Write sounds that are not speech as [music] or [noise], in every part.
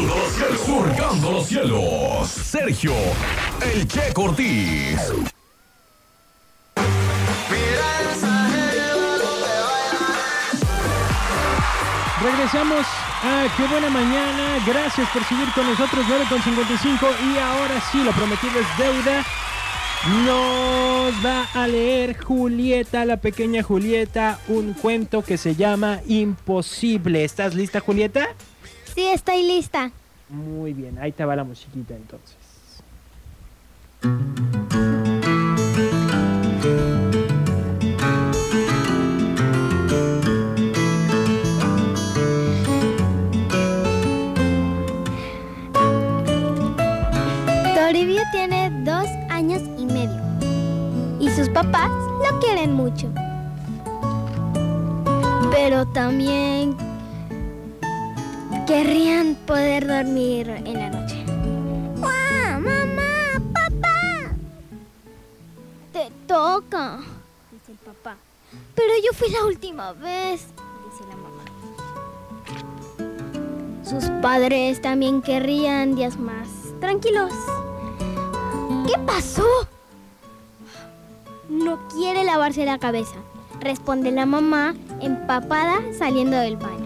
Surcando los cielos. Los cielos. Sergio, el Che Cortés. Regresamos a Qué Buena Mañana. Gracias por seguir con nosotros, 9.55. Y ahora sí, lo prometido es deuda. Nos va a leer Julieta, la pequeña Julieta, un cuento que se llama Imposible. ¿Estás lista, Julieta? Sí, estoy lista. Muy bien, ahí te va la musiquita entonces. Toribio tiene dos años y medio. Y sus papás lo quieren mucho. Pero también querrían poder dormir en la noche. ¡Guau! ¡Mamá! ¡Papá! Te toca, dice el papá. Pero yo fui la última vez, dice la mamá. Sus padres también querrían días más tranquilos. ¿Qué pasó? No quiere lavarse la cabeza, responde la mamá empapada saliendo del baño.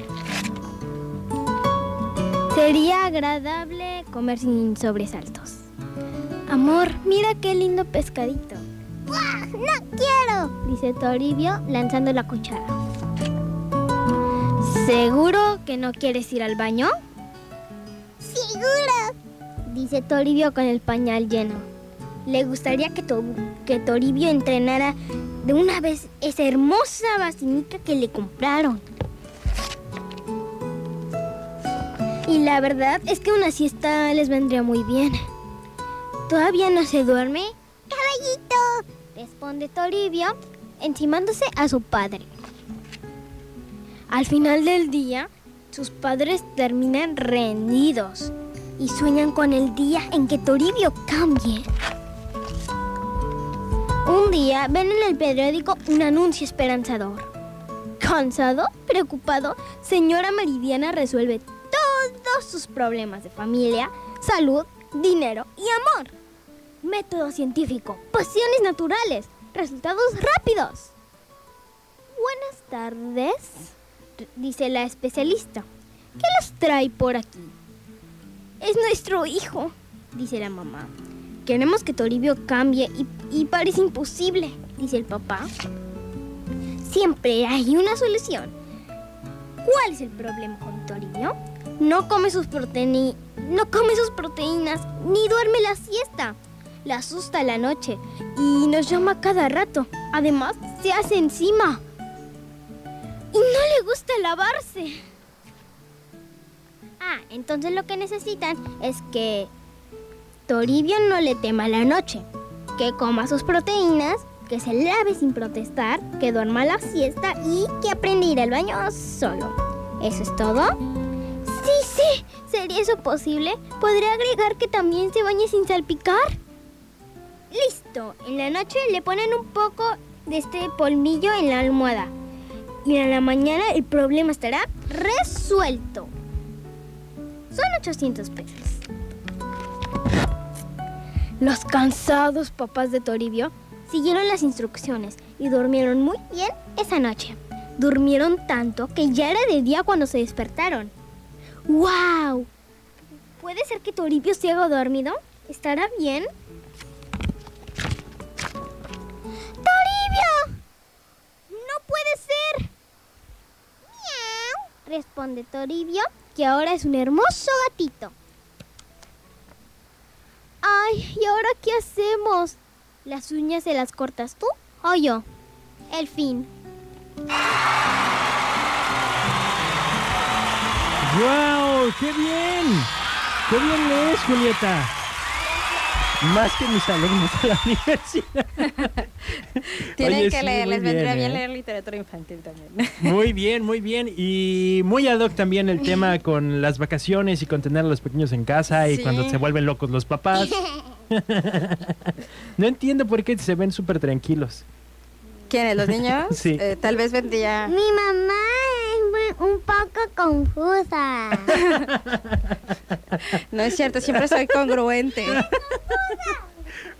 Sería agradable comer sin sobresaltos. Amor, mira qué lindo pescadito. ¡No quiero! dice Toribio lanzando la cuchara. ¿Seguro que no quieres ir al baño? Seguro, dice Toribio con el pañal lleno. Le gustaría que, To- que Toribio entrenara de una vez esa hermosa vacinica que le compraron. Y la verdad es que una siesta les vendría muy bien. ¿Todavía no se duerme? Caballito, responde Toribio, encimándose a su padre. Al final del día, sus padres terminan rendidos y sueñan con el día en que Toribio cambie. Un día ven en el periódico un anuncio esperanzador. Cansado, preocupado, señora Meridiana resuelve todos sus problemas de familia, salud, dinero y amor. Método científico, pasiones naturales, resultados rápidos. Buenas tardes, dice la especialista. ¿Qué los trae por aquí? Es nuestro hijo, dice la mamá. Queremos que Toribio cambie y, y parece imposible, dice el papá. Siempre hay una solución. ¿Cuál es el problema con Toribio? No come sus proteínas, ni duerme la siesta. Le asusta la noche y nos llama cada rato. Además, se hace encima. Y no le gusta lavarse. Ah, entonces lo que necesitan es que Toribio no le tema la noche, que coma sus proteínas, que se lave sin protestar, que duerma la siesta y que aprenda a ir al baño solo. ¿Eso es todo? ¿Sería eso posible? ¿Podría agregar que también se bañe sin salpicar? Listo. En la noche le ponen un poco de este polvillo en la almohada. Y en la mañana el problema estará resuelto. Son 800 pesos. Los cansados papás de Toribio siguieron las instrucciones y durmieron muy bien esa noche. Durmieron tanto que ya era de día cuando se despertaron. ¡Wow! ¿Puede ser que Toribio se haya dormido? ¿Estará bien? ¡Toribio! ¡No puede ser! ¡Miau! Responde Toribio, que ahora es un hermoso gatito. Ay, ¿y ahora qué hacemos? ¿Las uñas se las cortas tú o yo? El fin. ¡Wow! ¡Qué bien! ¡Qué bien lees, Julieta! Más que mis alumnos de la [laughs] universidad. Tienen Oye, que sí, leer, muy les vendría bien, bien ¿eh? leer literatura infantil también. [laughs] Muy bien, muy bien. Y muy ad hoc también el tema [laughs] con las vacaciones y con tener a los pequeños en casa y Sí. cuando se vuelven locos los papás. no entiendo por qué se ven súper tranquilos. ¿Quiénes? ¿Los niños? Sí. Eh, tal vez vendría... Mi mamá un poco confusa. No es cierto, siempre soy congruente.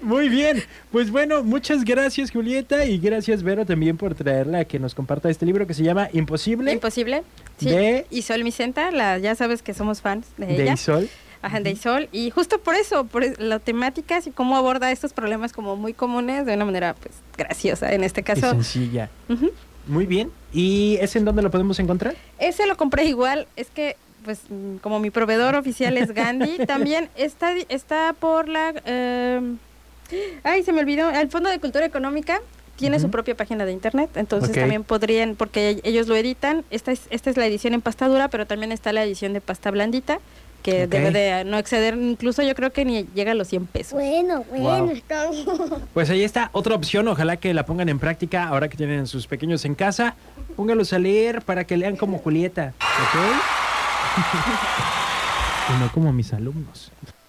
Muy bien, pues bueno, muchas gracias Julieta y gracias Vero también por traerla a que nos comparta este libro que se llama Imposible Imposible. Sí. De- Isol Micenta, la, ya sabes que somos fans de, de ella. Isol. Ajá, de Isol. Y justo por eso, por la temática y cómo aborda estos problemas como muy comunes de una manera pues graciosa. En este y caso, sencilla. Ujú. Muy bien. ¿Y es en dónde lo podemos encontrar? ese lo compré igual. Es que, pues, como mi proveedor oficial es Gandhi, [laughs] también está, está por la. eh, ay, se me olvidó. El Fondo de Cultura Económica tiene su propia página de internet. Entonces también podrían, porque ellos lo editan. Esta es, esta es la edición en pasta dura, pero también está la edición de pasta blandita. Que debe de no exceder, incluso yo creo que ni llega a los 100 pesos. Bueno, bueno, Wow. está bien. [laughs] Pues ahí está otra opción, ojalá que la pongan en práctica ahora que tienen sus pequeños en casa. Póngalos a leer para que lean como Julieta, ¿ok? [laughs] y no como mis alumnos.